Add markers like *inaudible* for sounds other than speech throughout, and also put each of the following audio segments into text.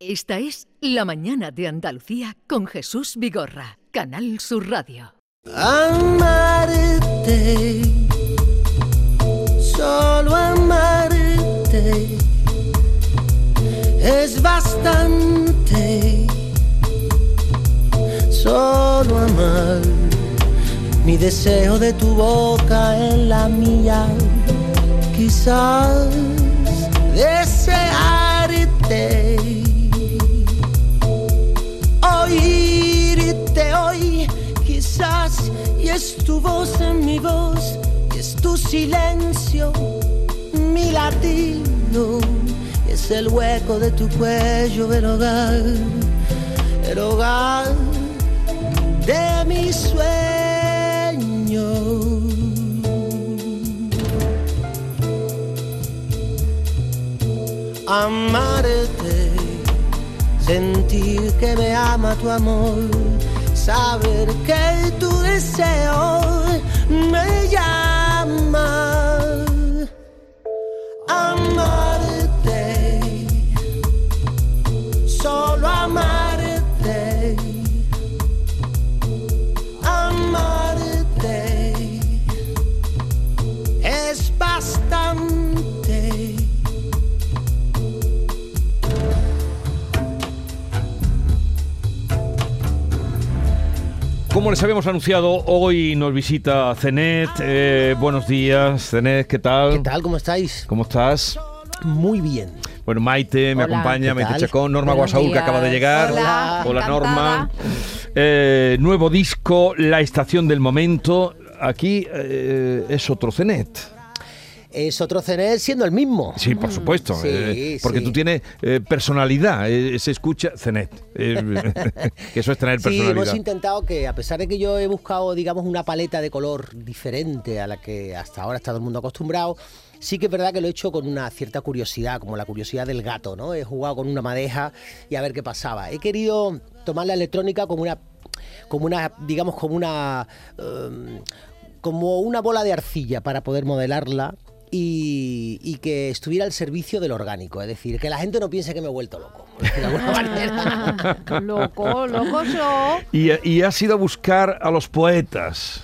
Esta es La Mañana de Andalucía con Jesús Vigorra, Canal Sur Radio. Amarte, solo amarte es bastante. Solo amar mi deseo de tu boca en la mía, quizás desearte es tu voz en mi voz, es tu silencio, mi latido, es el hueco de tu cuello el hogar, el hogar de mi sueño. Amarte sentir que me ama tu amor, saber que tu deseo me llama. Como les habíamos anunciado, hoy nos visita Cenet. Eh, buenos días, Cenet, ¿qué tal? ¿Qué tal? ¿Cómo estáis? ¿Cómo estás? Muy bien. Bueno, Maite me Hola. acompaña, ¿Qué Maite tal? Chacón, Norma Buenos Guasaúl, que días. acaba de llegar. Hola, encantada. Norma. Eh, nuevo disco, La Estación del Momento. Aquí eh, es otro Cenet. Es otro CNE siendo el mismo. Sí, por supuesto. Sí, eh, porque sí. tú tienes eh, personalidad, eh, se escucha Cenet. *laughs* que eso es tener Sí, hemos personalidad. intentado que, a pesar de que yo he buscado, digamos, una paleta de color diferente a la que hasta ahora está todo el mundo acostumbrado, sí que es verdad que lo he hecho con una cierta curiosidad, como la curiosidad del gato, ¿no? He jugado con una madeja y a ver qué pasaba. He querido tomar la electrónica como una, como una, digamos, como una, como una bola de arcilla para poder modelarla. Y, y que estuviera al servicio del orgánico, es decir, que la gente no piense que me he vuelto loco, de alguna manera. Ah, loco, loco yo. Y, y has ido a buscar a los poetas.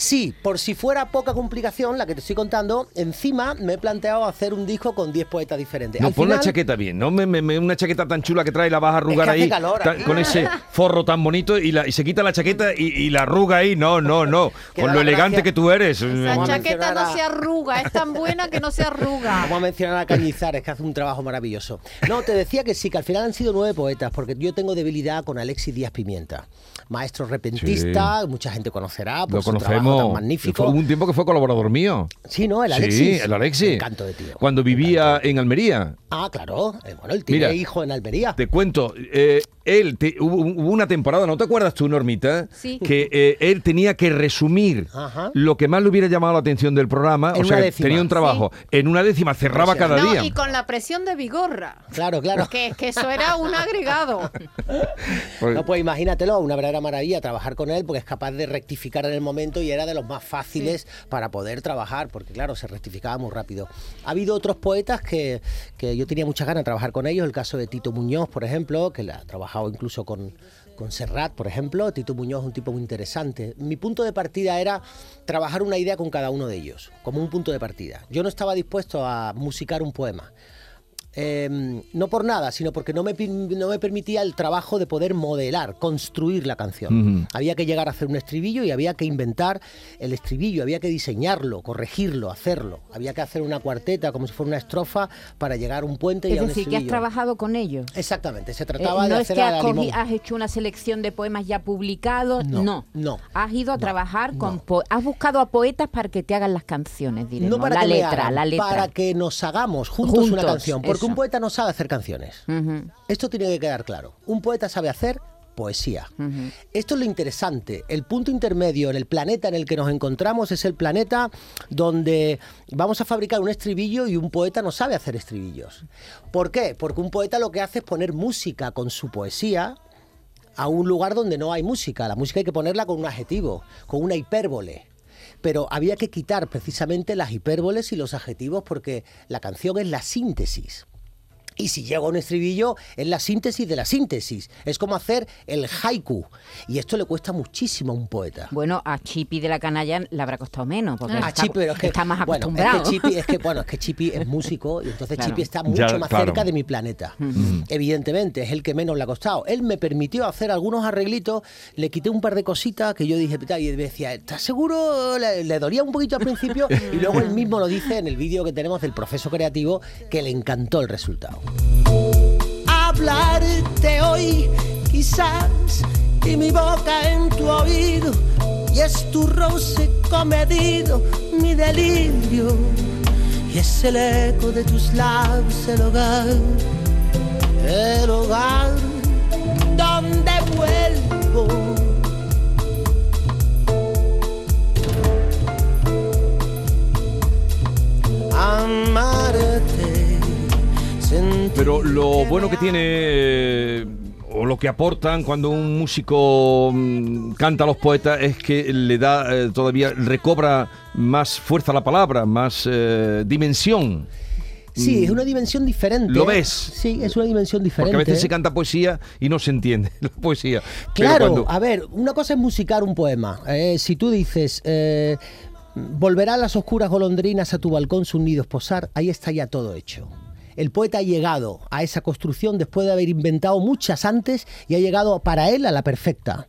Sí, por si fuera poca complicación la que te estoy contando, encima me he planteado hacer un disco con 10 poetas diferentes. No, Al pon la final- chaqueta bien, no me, me- me- una chaqueta tan chula que trae y la vas a arrugar que hace ahí calor ta- aquí. con ese forro tan bonito y, la, y se quita la chaqueta y, y la arruga ahí. No, no, no. *laughs* Con lo la elegante gracia. que tú eres. Esa Vamos a chaqueta no a- se arruga, es tan buena que no se arruga. Vamos a mencionar a Cañizares, que hace un trabajo maravilloso. No, te decía que sí, que al final han sido nueve poetas, porque yo tengo debilidad con Alexis Díaz Pimienta. Maestro repentista, mucha gente conocerá por Lo su trabajo tan magnífico. Fue un tiempo que fue colaborador mío. Sí, ¿no? El Sí, Alexis. el Alexis. Me encanto de tío. Cuando vivía en Almería. Ah, claro. Eh, Bueno, él tiene Mira, hijo en Almería. Te cuento, eh, él, te- hubo, hubo una temporada, ¿no te acuerdas tú, Normita? Sí. Que eh, él tenía que resumir Ajá. lo que más le hubiera llamado la atención del programa. En o sea, décima. tenía un trabajo en una décima, cerraba cada No, día. y con la presión de Vigorra. Claro, claro. Que, que eso era un agregado. *laughs* Porque- No, pues imagínatelo, una verdadera maravilla trabajar con él porque es capaz de rectificar en el momento y era de los más fáciles para poder trabajar, porque claro, se rectificaba muy rápido. Ha habido otros poetas que, que yo tenía muchas ganas de trabajar con ellos, el caso de Tito Muñoz, por ejemplo, que le ha trabajado incluso con, con Serrat, por ejemplo. Tito Muñoz es un tipo muy interesante. Mi punto de partida era trabajar una idea con cada uno de ellos, como un punto de partida. Yo no estaba dispuesto a musicar un poema. Eh, no por nada, sino porque no me, no me permitía el trabajo de poder modelar, construir la canción. Había que llegar a hacer un estribillo y había que inventar el estribillo, había que diseñarlo, corregirlo, hacerlo. Había que hacer una cuarteta como si fuera una estrofa para llegar a un puente y Es a un decir, que has trabajado con ellos. Exactamente, se Eh, trataba no de es hacer que a has, la cogi- limón. has hecho una selección de poemas ya publicados, No, no. no, Has ido a no, trabajar con... has buscado a poetas para que te hagan las canciones, diremos. No para la que me letra, hagan, la letra. para que nos hagamos juntos, una canción. Porque. Un poeta no sabe hacer canciones. Esto tiene que quedar claro. Un poeta sabe hacer poesía. Esto es lo interesante. El punto intermedio en el planeta en el que nos encontramos es el planeta donde vamos a fabricar un estribillo y un poeta no sabe hacer estribillos. ¿Por qué? Porque un poeta lo que hace es poner música con su poesía a un lugar donde no hay música. La música hay que ponerla con un adjetivo, con una hipérbole. Pero había que quitar precisamente las hipérboles y los adjetivos porque la canción es la síntesis. Y si llego a un estribillo, es la síntesis de la síntesis. Es como hacer el haiku. Y esto le cuesta muchísimo a un poeta. Bueno, a Chipi de la canalla le habrá costado menos, porque A está, Chipi, pero es que, está más bueno, acostumbrado. Es que Chipi, es que, *laughs* bueno, es que Chipi es músico y entonces Claro. Chipi está mucho Ya, más claro. cerca de mi planeta. Evidentemente, es el que menos le ha costado. Él me permitió hacer algunos arreglitos, le quité un par de cositas que yo dije, y me decía, ¿estás seguro? Le, le dolía un poquito al principio *laughs* y luego él mismo lo dice en el vídeo que tenemos del proceso creativo que le encantó el resultado. Hablarte hoy, quizás, y mi boca en tu oído, y es tu roce comedido, mi delirio, y es el eco de tus labios, el hogar, el hogar donde vuelvo. Amarte. Pero lo bueno que tiene o lo que aportan cuando un músico mm, canta a los poetas es que le da eh, todavía recobra más fuerza a la palabra, más eh, dimensión. Sí, es una dimensión diferente. ¿Lo ves? Sí, es una dimensión diferente. Porque a veces se canta poesía y no se entiende *laughs* la poesía. Claro, cuando- a ver, una cosa es musicar un poema. Eh, si tú dices, volverán las oscuras golondrinas a tu balcón sus nidos posar, ahí está ya todo hecho. El poeta ha llegado a esa construcción después de haber inventado muchas antes y ha llegado para él a la perfecta.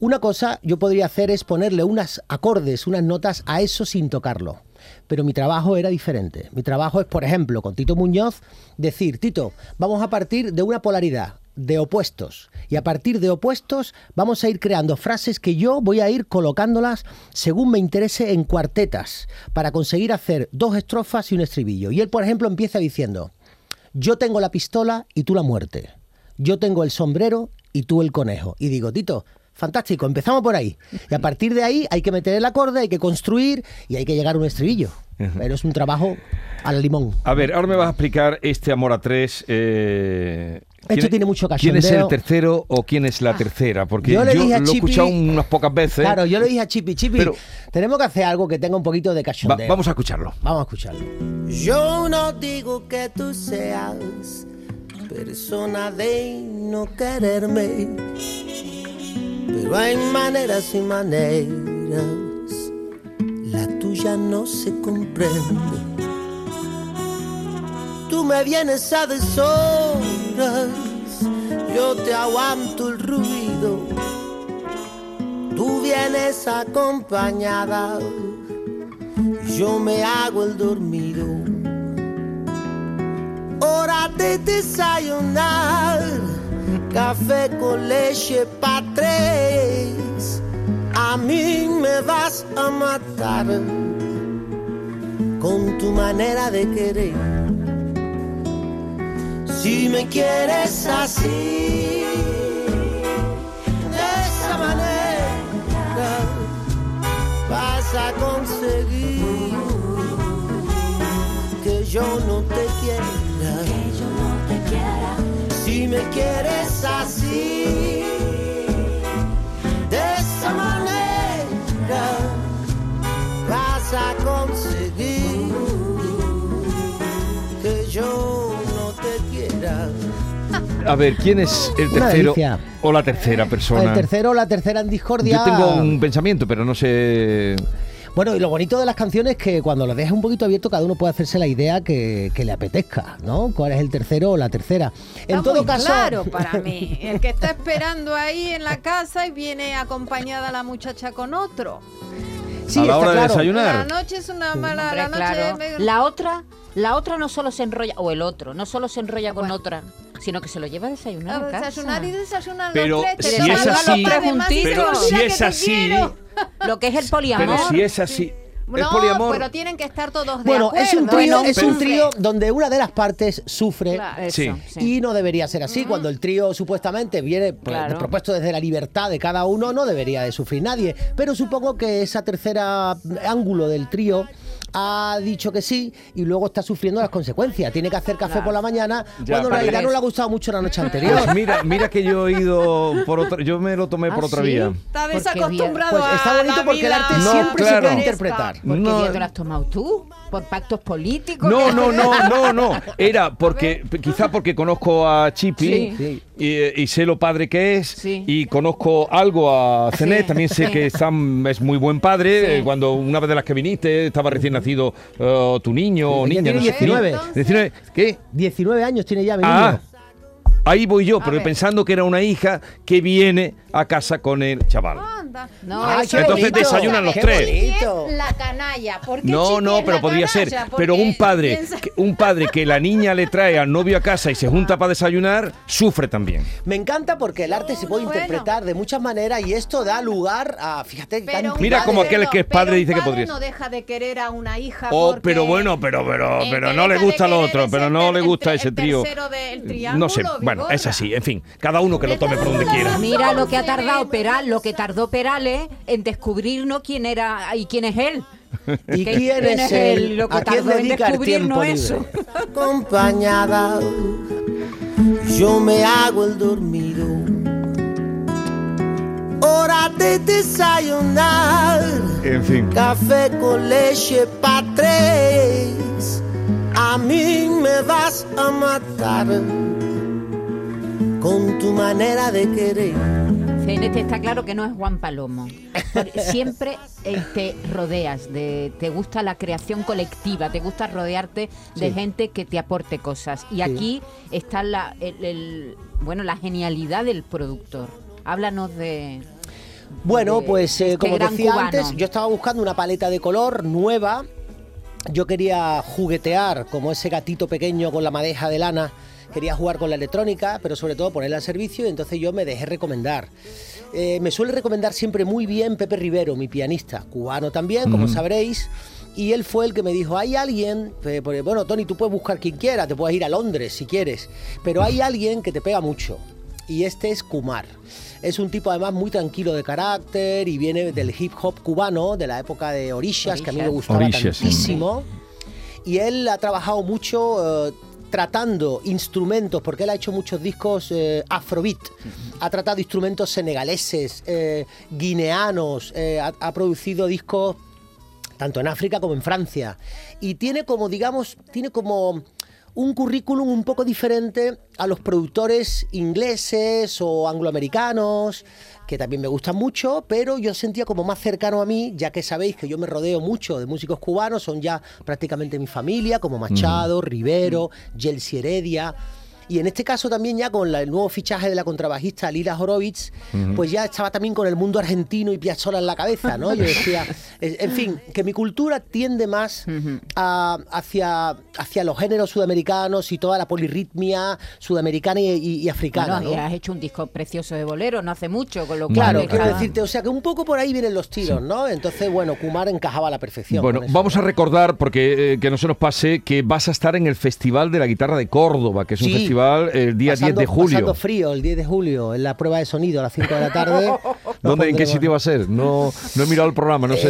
Una cosa yo podría hacer es ponerle unas acordes, unas notas a eso sin tocarlo. Pero mi trabajo era diferente. Mi trabajo es, por ejemplo, con Tito Muñoz, decir, Tito, vamos a partir de una polaridad, de opuestos. Y a partir de opuestos vamos a ir creando frases que yo voy a ir colocándolas según me interese en cuartetas, para conseguir hacer dos estrofas y un estribillo. Y él, por ejemplo, empieza diciendo, yo tengo la pistola y tú la muerte. Yo tengo el sombrero y tú el conejo. Y digo, Tito, fantástico, empezamos por ahí. Y a partir de ahí hay que meter el acorde, hay que construir y hay que llegar a un estribillo. Pero es un trabajo al limón. A ver, ahora me vas a explicar este Amor a Tres. eh, Esto ¿quién- tiene mucho ¿Quién es el cachondeo. tercero o quién es la tercera? Porque Yo yo, le dije a lo he escuchado unas pocas veces. Claro, yo le dije a Chipi, Chipi, Pero- tenemos que hacer algo que tenga un poquito de Va- cachondeo. vamos a escucharlo. Vamos a escucharlo. Yo no digo que tú seas persona de no quererme, pero hay maneras y maneras, la tuya no se comprende. Tú me vienes a deshoras, yo te aguanto el ruido, tú vienes acompañada yo me hago el dormido. Hora de desayunar, café con leche pa' tres. A mí me vas a matar con tu manera de querer. Si me quieres así, de esa manera vas a conseguir que yo no te quiera. Si me quieres así, A ver, ¿quién es el tercero o la tercera persona? El tercero, la tercera en discordia. Yo tengo un pensamiento, pero no sé. Bueno, y lo bonito de las canciones es que cuando lo dejas un poquito abierto, cada uno puede hacerse la idea que, que le apetezca, ¿no? ¿Cuál es el tercero o la tercera? Está en todo muy caso. claro *laughs* para mí. El que está esperando ahí en la casa y viene acompañada la muchacha con otro. Sí, a la está hora de claro. desayunar. La noche es una mala. Hombre, La noche claro. es- La otra, la otra no solo se enrolla, o el otro, no solo se enrolla con otra, sino que se lo lleva a desayunar a a casa. desayunar y desayunar Pero los tres. te si es así- pero si es así-. Lo que es el poliamor. Pero si es así. ¿Es No, poliamor? pero tienen que estar todos de Bueno, acuerdo. es un trío, Bueno, es un trío donde una de las partes sufre. Claro. Eso, Sí. sí. Y no debería ser así. Cuando el trío supuestamente viene pues, Claro. propuesto desde la libertad de cada uno, no debería de sufrir nadie. Pero supongo que esa tercera ángulo del trío ha dicho que sí y luego está sufriendo las consecuencias. Tiene que hacer café por la mañana Ya, cuando en realidad no le ha gustado mucho la noche anterior. Pues mira, mira que yo he ido por otra, yo me lo tomé por ¿Ah, otra sí? vía. Está desacostumbrado Pues está bonito la porque el arte No, siempre se puede interpretar. ¿Por qué No. día te lo has tomado tú? ¿Por pactos políticos? No, ¿Qué- no, no, no, no. *laughs* Era porque, quizá porque conozco a Chipi Sí. Y, y sé lo padre que es Sí. y conozco algo a Cenet. Sí, También sé sí. que Sam es muy buen padre. Sí. eh, Cuando una vez de las que viniste estaba recién nacido eh, tu niño o niña. tiene no sé. 19. Niño. 19. ¿Qué? 19 años tiene ya mi Ah, niño. ahí voy yo, pero ver. pensando que era una hija que viene a casa con el chaval. Anda. No, eso Entonces bonito. desayunan los tres. la canalla. ¿Por qué No, no, pero podría ser. Pero un Porque padre, piensa- que- un padre que la niña le trae al novio a casa y se junta para desayunar, sufre también. Me encanta porque el arte se puede Bueno. interpretar de muchas maneras y esto da lugar a, fíjate, un Mira como aquel que es padre dice que podría no ser. deja de querer a una hija Oh, porque- pero bueno, pero pero pero no le gusta lo otro, pero no le gusta ese trío. del No sé, bueno, es así, en fin, cada uno que lo tome por donde quiera. Mira lo que ha tardado Peral, lo que tardó Perales en descubrirnos quién era y quién es él. *laughs* ¿Y ¿Qué- quién es él? Lo que ¿A quién dedica el descubrirnos tiempo eso. libre? *laughs* acompañada. Yo me hago el dormido. Hora de desayunar. En fin. Café con leche pa' tres. A mí me vas a matar con tu manera de querer. CNT está claro que no es Juan Palomo. Siempre eh, te rodeas, de, te gusta la creación colectiva, te gusta rodearte de Sí. gente que te aporte cosas. Y Sí. aquí está la, el- el- bueno, la genialidad del productor. Háblanos de... Bueno, de pues eh, este como decía cubano. antes, yo estaba buscando una paleta de color nueva. Yo quería juguetear como ese gatito pequeño con la madeja de lana. Quería jugar con la electrónica, pero sobre todo ponerla al servicio y entonces yo me dejé recomendar. Eh, me suele recomendar siempre muy bien Pepe Rivero, mi pianista, cubano también, como sabréis. Y él fue el que me dijo, hay alguien, eh, bueno, Tony, tú puedes buscar quien quiera, te puedes ir a Londres si quieres, pero hay alguien que te pega mucho. Y este es Kumar. Es un tipo además muy tranquilo de carácter y viene del hip hop cubano, de la época de Orishas, que a mí me gustaba Orishas, sí. tantísimo. Y él ha trabajado mucho eh, tratando instrumentos, porque él ha hecho muchos discos eh, afrobeat. Ha tratado instrumentos senegaleses, eh, guineanos, eh, ha, ha producido discos tanto en África como en Francia. Y tiene como, digamos, tiene como un currículum un poco diferente a los productores ingleses o angloamericanos, que también me gustan mucho, pero yo sentía como más cercano a mí, ya que sabéis que yo me rodeo mucho de músicos cubanos, son ya prácticamente mi familia, como Machado, Rivero, Yelsi Heredia. Y en este caso también ya con la- el nuevo fichaje de la contrabajista Lila Horowitz, pues ya estaba también con el mundo argentino y Piazzolla en la cabeza, ¿no? Yo decía, *laughs* en fin, que mi cultura tiende más a- hacia, hacia los géneros sudamericanos y toda la polirritmia sudamericana y, y- y africana, Bueno, ¿no? y has hecho un disco precioso de bolero no hace mucho, con lo cual... Claro, quiero decirte, o sea que un poco por ahí vienen los tiros, ¿no? Entonces, bueno, Kumar encajaba a la perfección. Bueno, eso. vamos a recordar, porque eh, que no se nos pase, que vas a estar en el Festival de la Guitarra de Córdoba, que es un Sí. Festival el día Pasando- 10 de julio. Pasando frío, el 10 de julio, en la prueba de sonido a las 5 de la tarde. *laughs* ¿Dónde, ¿En qué sitio va a ser? No, no he mirado el programa, no sé.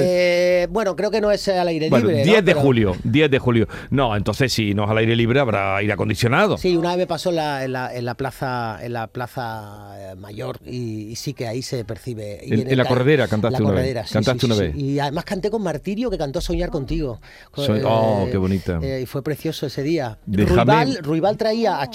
Eh, bueno, creo que no es al aire Bueno, libre. 10 ¿no? de Pero- julio, 10 de julio. No, entonces si no es al aire libre habrá aire acondicionado. Sí, una vez me pasó en la, en la, en la plaza en la plaza eh, mayor y, y sí que ahí se percibe. Y En- en la corredera cantaste la una vez. corredera, sí, Cantaste sí, una sí, vez. Y además canté con Martirio que cantó Soñar contigo. Co- Soy- oh, qué bonita. eh, y fue precioso ese día. Déjame- Ruibal, Ruibal traía a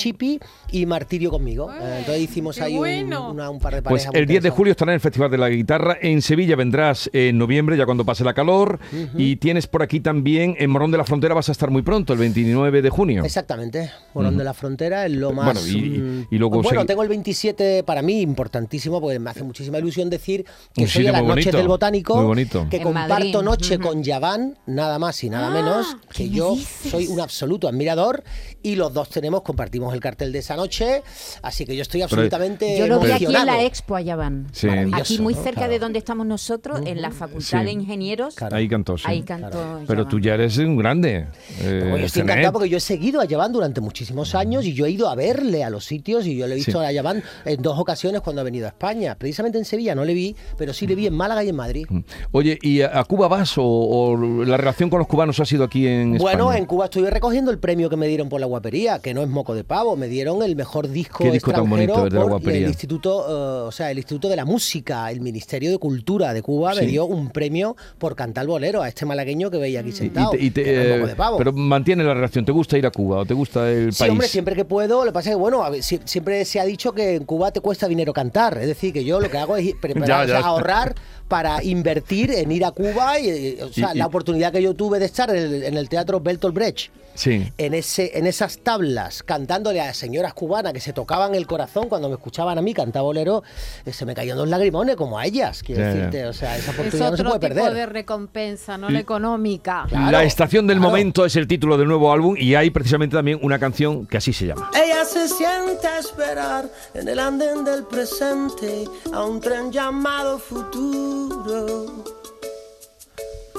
Y Martirio conmigo. Eh, entonces hicimos ahí un, bueno. una- un par de Pues parejas. muy el 10 de julio estará en el Festival de la Guitarra. En Sevilla vendrás en noviembre, ya cuando pase la calor. Y tienes por aquí también, en Morón de la Frontera vas a estar muy pronto, el 29 de junio. Exactamente, Morón de la Frontera es lo más... Bueno, y- mm, y luego bueno, segui- tengo el 27 para mí importantísimo porque me hace muchísima ilusión decir que Un soy a las noches bonito, del Botánico, muy bonito. que En comparto Madrid. noche Ujú. con Yaván, nada más y nada Ah, menos, ¿qué que yo dices? soy un absoluto admirador y los dos tenemos, compartimos el cartel de esa noche, así que yo estoy absolutamente Yo lo vi aquí en la expo, allá van. Sí. Aquí muy ¿no? cerca Claro. de donde estamos nosotros, en la Facultad Sí. de Ingenieros. Claro. Ahí cantó, sí. Ahí cantó. Pero Joan. tú ya eres un grande. eh, Bueno, yo estoy encantado porque yo he seguido a Yaván durante muchísimos años y yo he ido a verle a los sitios y yo le he visto Sí. a Yaván en dos ocasiones cuando ha venido a España. Precisamente en Sevilla no le vi, pero sí le vi en Málaga y en Madrid. Oye, ¿y a, Cuba vas o, o la relación con los cubanos ha sido aquí en Bueno, España? en Cuba estoy recogiendo el premio que me dieron por la guapería, que no es moco de pavo, me dieron el mejor disco ¿Qué disco tan extranjero bonito, el por Instituto, eh, o sea, el Instituto de la Música, el Ministerio de Cultura de Cuba Sí. me dio un premio por cantar bolero a este malagueño que veía aquí y sentado. te- y te, eh, moco de pavo. pero mantiene la relación. ¿Te gusta ir a Cuba o te gusta el Sí, país? hombre, siempre que puedo. Lo que pasa es que, bueno, siempre se ha dicho que en Cuba te cuesta dinero cantar. Es decir, que yo lo que hago es *laughs* preparar, Ya, o sea, ya. ahorrar para invertir en ir a Cuba. Y, eh, o sea, Y- y- la oportunidad que yo tuve de estar en el, en el Teatro Bertolt Brecht. Sí. En, ese, en esas tablas, cantándole a señoras cubanas que se tocaban el corazón cuando me escuchaban a mí cantar bolero, eh, se me caían dos lagrimones como a ellas, quiero ya. decirte. O sea, esa Es oportunidad no se otro puede tipo perder. de recompensa, no la económica. Claro, la estación del claro. momento es el título del nuevo álbum y hay precisamente también una canción que así se llama. Ella se siente a esperar en el andén del presente a un tren llamado futuro.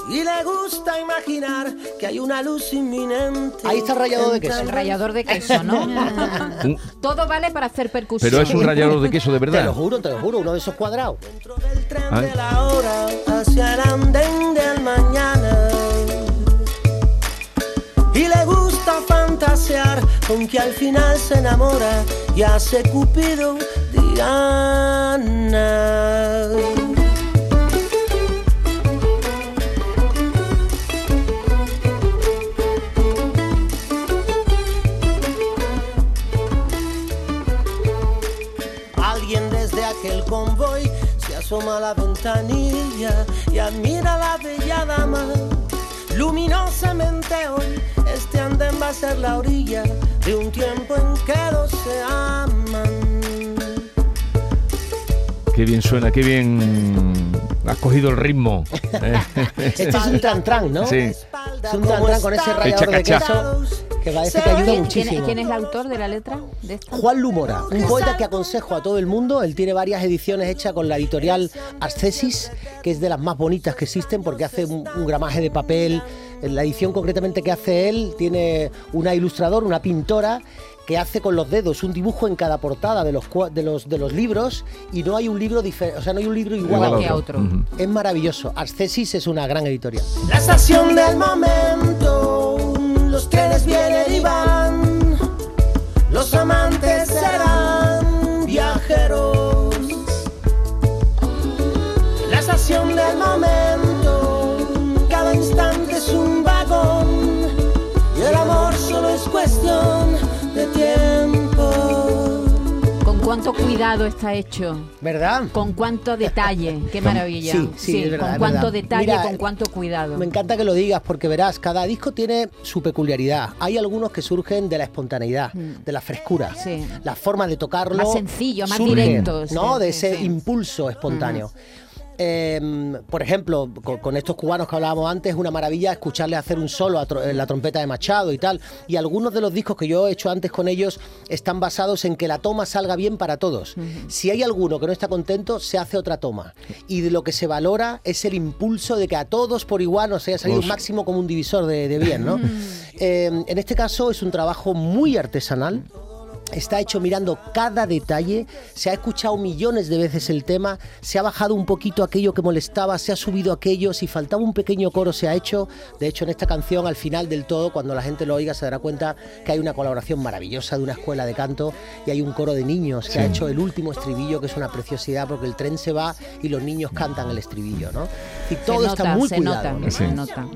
Y le gusta imaginar que hay una luz inminente. Ahí está el rallador de queso. El rallador de queso, ¿no? *laughs* Todo vale para hacer percusión. pero es un rallador de queso de Te lo verdad. juro, te lo juro, uno de esos cuadrados. Dentro del tren Ay. de la hora hacia el andén del mañana. Y le gusta fantasear con que al final se enamora y hace Cupido Diana. Asoma a la ventanilla y admira a la bella dama. Luminosamente hoy este andén va a ser la orilla de un tiempo en que los se aman. Qué bien suena, qué bien has cogido el ritmo. Este es un tran ¿no? Sí. Es un tran con ese rallador de queso que parece que ayuda ¿Quién, quién- muchísimo. quién es el autor de la letra de esta? Juan Lumora, un poeta que aconsejo a todo el mundo. Él tiene varias ediciones hechas con la editorial Ascesis, que es de las más bonitas que existen porque hace un, un gramaje de papel. En la edición concretamente que hace él tiene una ilustrador, una pintora que hace con los dedos un dibujo en cada portada de los de los de los libros y no hay un libro diferente, o sea, no hay un libro igual, Igual a que otro. a otro. Es maravilloso. Ascesis es una gran editorial. La estación del momento, los trenes vienen y van, los amantes serán viajeros. La estación del momento, cada instante es un vagón y el amor solo es cuestión cuánto cuidado está hecho? ¿Verdad? ¿Con cuánto detalle? *laughs* Qué maravilla. Sí, sí, es verdad, con es cuánto verdad. detalle, Mira, con cuánto cuidado. Me encanta que lo digas porque verás, cada disco tiene su peculiaridad. Hay algunos que surgen de la espontaneidad, de la frescura, Mm. Sí. la forma de tocarlo. Más sencillo, más surge, directo, sí, ¿no? de ese impulso espontáneo. Eh, por ejemplo, con, con estos cubanos que hablábamos antes, es una maravilla escucharles hacer un solo a tro- en la trompeta de Machado y tal. Y algunos de los discos que yo he hecho antes con ellos están basados en que la toma salga bien para todos. Si hay alguno que no está contento, se hace otra toma. Y de lo que se valora es el impulso de que a todos por igual nos haya salido un máximo como un divisor de, de bien, ¿no? Eh, en este caso es un trabajo muy artesanal. Está hecho mirando cada detalle, se ha escuchado millones de veces el tema, se ha bajado un poquito aquello que molestaba, se ha subido aquello, si faltaba un pequeño coro se ha hecho. De hecho, en esta canción, al final del todo, cuando la gente lo oiga, se dará cuenta que hay una colaboración maravillosa de una escuela de canto y hay un coro de niños que ha hecho el último estribillo, que es una preciosidad, porque el tren se va y los niños cantan el estribillo, ¿no? Y Se todo nota, está muy se cuidado. nota, ¿no? se nota.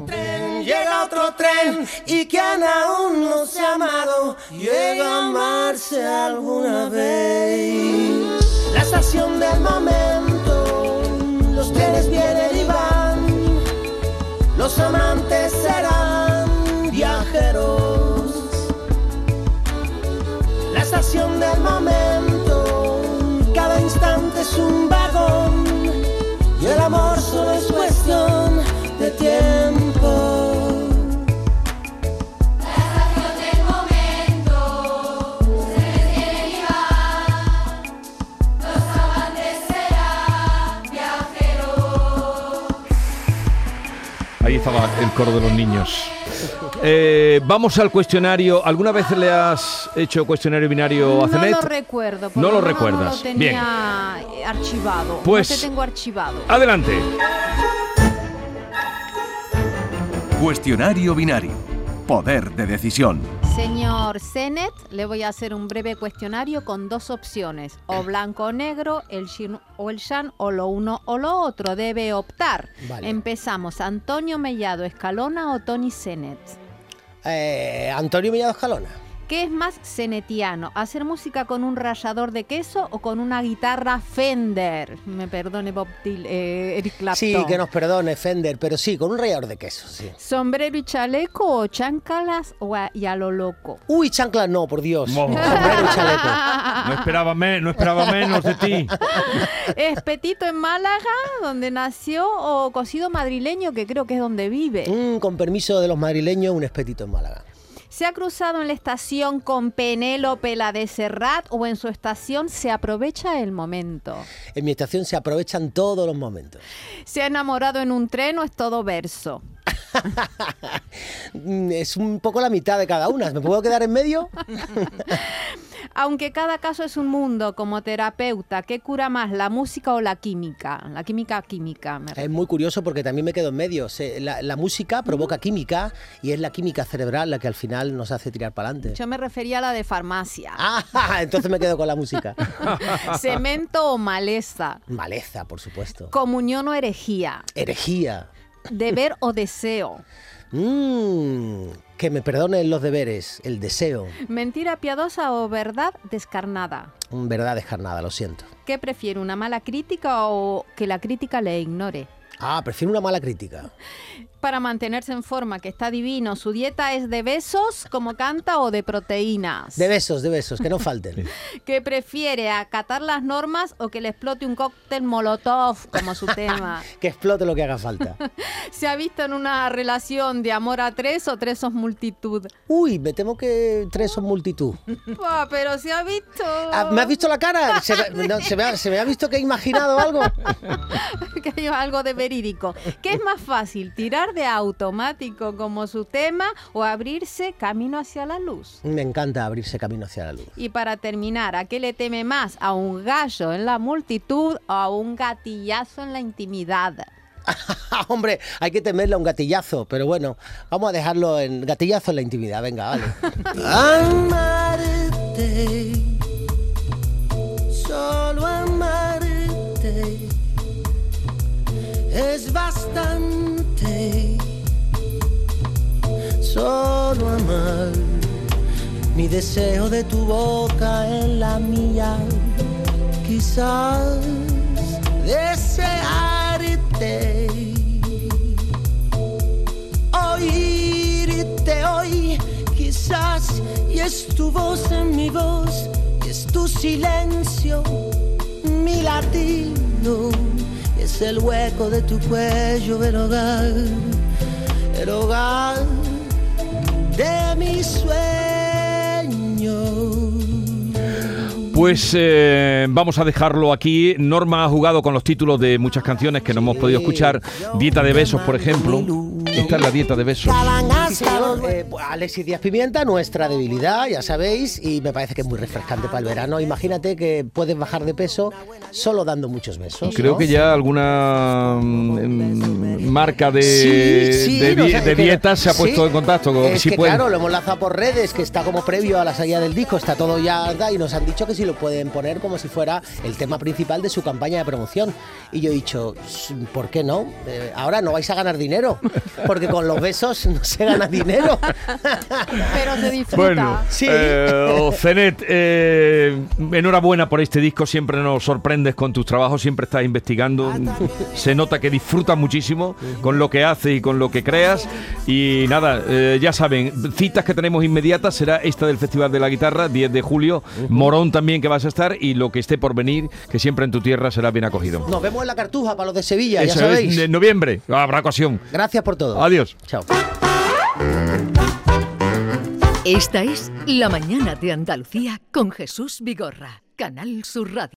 Tren, llega otro tren y quien aún no se ha amado llega a amarse alguna vez. La estación del momento, los trenes vienen y van, los amantes serán el coro de los niños. Eh, vamos al cuestionario. ¿Alguna vez le has hecho cuestionario binario a No Cenet? lo recuerdo. por No lo menos recuerdas. No lo tenía archivado. Pues- no te tengo archivado. Adelante. Cuestionario binario. Poder de decisión. Señor Zenet, le voy a hacer un breve cuestionario con dos opciones, o blanco o negro, el yin o el yang, o lo uno o lo otro. Debe optar. Vale. Empezamos. Antonio Mellado Escalona o Tony Zenet. Eh, Antonio Mellado Escalona. ¿Qué es más zenetiano? ¿Hacer música con un rallador de queso o con una guitarra Fender? Me perdone Bob Dylan, eh, Eric Clapton. Sí, que nos perdone Fender, pero sí, con un rallador de queso, sí. ¿Sombrero y chaleco o chancalas o a, y a lo loco? Uy, chanclas no, por Dios. Wow. Sombrero y chaleco. *laughs* No esperaba, me- no esperaba menos de ti. ¿Es Petito en Málaga, donde nació, o cocido madrileño, que creo que es donde vive? Mm, con permiso de los madrileños, un espetito en Málaga. ¿Se ha cruzado en la estación con Penélope la de Serrat o en su estación se aprovecha el momento? En mi estación se aprovechan todos los momentos. ¿Se ha enamorado en un tren o es todo verso? *laughs* Mm, Es un poco la mitad de cada una. ¿Me puedo quedar en medio? *laughs* Aunque cada caso es un mundo, como terapeuta, ¿qué cura más, la música o la química? La química química. me Es muy curioso porque también me quedo en medio. La, la música provoca química y es la química cerebral la que al final nos hace tirar para adelante. Yo me refería a la de farmacia. Ah, entonces me quedo con la música. *laughs* Cemento o maleza. Maleza, por supuesto. Comunión o herejía. Herejía. Deber o deseo. Mm, que me perdonen los deberes, el deseo. Mentira piadosa o verdad descarnada. Verdad descarnada, lo siento. ¿Qué prefiere, una mala crítica o que la crítica le ignore? Ah, prefiero una mala crítica. Para mantenerse en forma, que está divino, ¿su dieta es de besos, como canta, o de proteínas? De besos, de besos, que no falten. ¿Qué prefiere, acatar las normas o que le explote un cóctel molotov, como su tema? *laughs* que explote lo que haga falta. *laughs* ¿Se ha visto en una relación de amor a tres o tres sos multitud? Uy, me temo que tres son multitud. *laughs* Buah, pero se ha visto... Ah, ¿Me has visto la cara? ¿Se me, no, se me ha, se me ha visto que he imaginado algo? que hay algo de verídico. *laughs* ¿Qué es más fácil, tirar de automático como su tema o abrirse camino hacia la luz? Me encanta abrirse camino hacia la luz. Y para terminar, ¿a qué le teme más? ¿A un gallo en la multitud o a un gatillazo en la intimidad? *laughs* Hombre, hay que temerle a un gatillazo, pero bueno, vamos a dejarlo en gatillazo en la intimidad. Venga, vale. *laughs* es bastante. Solo amar, mi deseo de tu boca en la mía, quizás desearte, oírte hoy, quizás, y es tu voz en mi voz, y es tu silencio, mi latido, es el hueco de tu cuello, el hogar, el hogar de mis sueños. Pues eh, vamos a dejarlo aquí. Norma ha jugado con los títulos de muchas canciones que no hemos podido escuchar. Dieta de besos, por ejemplo. Esta es la dieta de besos. Eh, Alexis Díaz Pimienta, nuestra debilidad, ya sabéis, y me parece que es muy refrescante para el verano. Imagínate que puedes bajar de peso solo dando muchos besos. Creo ¿no? que ya alguna mm, marca de, Sí, sí, de, no sé, dieta se ha sí, puesto en contacto con Es si que claro, lo hemos lanzado por redes, que está como previo a la salida del disco, está todo ya, y nos han dicho que si lo pueden poner como si fuera el tema principal de su campaña de promoción. Y yo he dicho, "S- ¿por qué no? Eh, ahora no vais a ganar dinero, porque con los besos no se gana dinero. *laughs* Pero se disfruta. Bueno, Sí. eh, Zenet, eh, enhorabuena por este disco, siempre nos sorprendes con tus trabajos, siempre estás investigando, se nota que disfrutas muchísimo con lo que haces y con lo que creas y nada, eh, ya saben, citas que tenemos inmediatas será esta del Festival de la Guitarra, 10 de julio, Morón también que vas a estar y lo que esté por venir, que siempre en tu tierra será bien acogido. Nos vemos en la cartuja para los de Sevilla, ya Eso sabéis. es, en noviembre, habrá ocasión. Gracias por todo. Adiós. Chao. Esta es La mañana de Andalucía con Jesús Vigorra, Canal Sur Radio.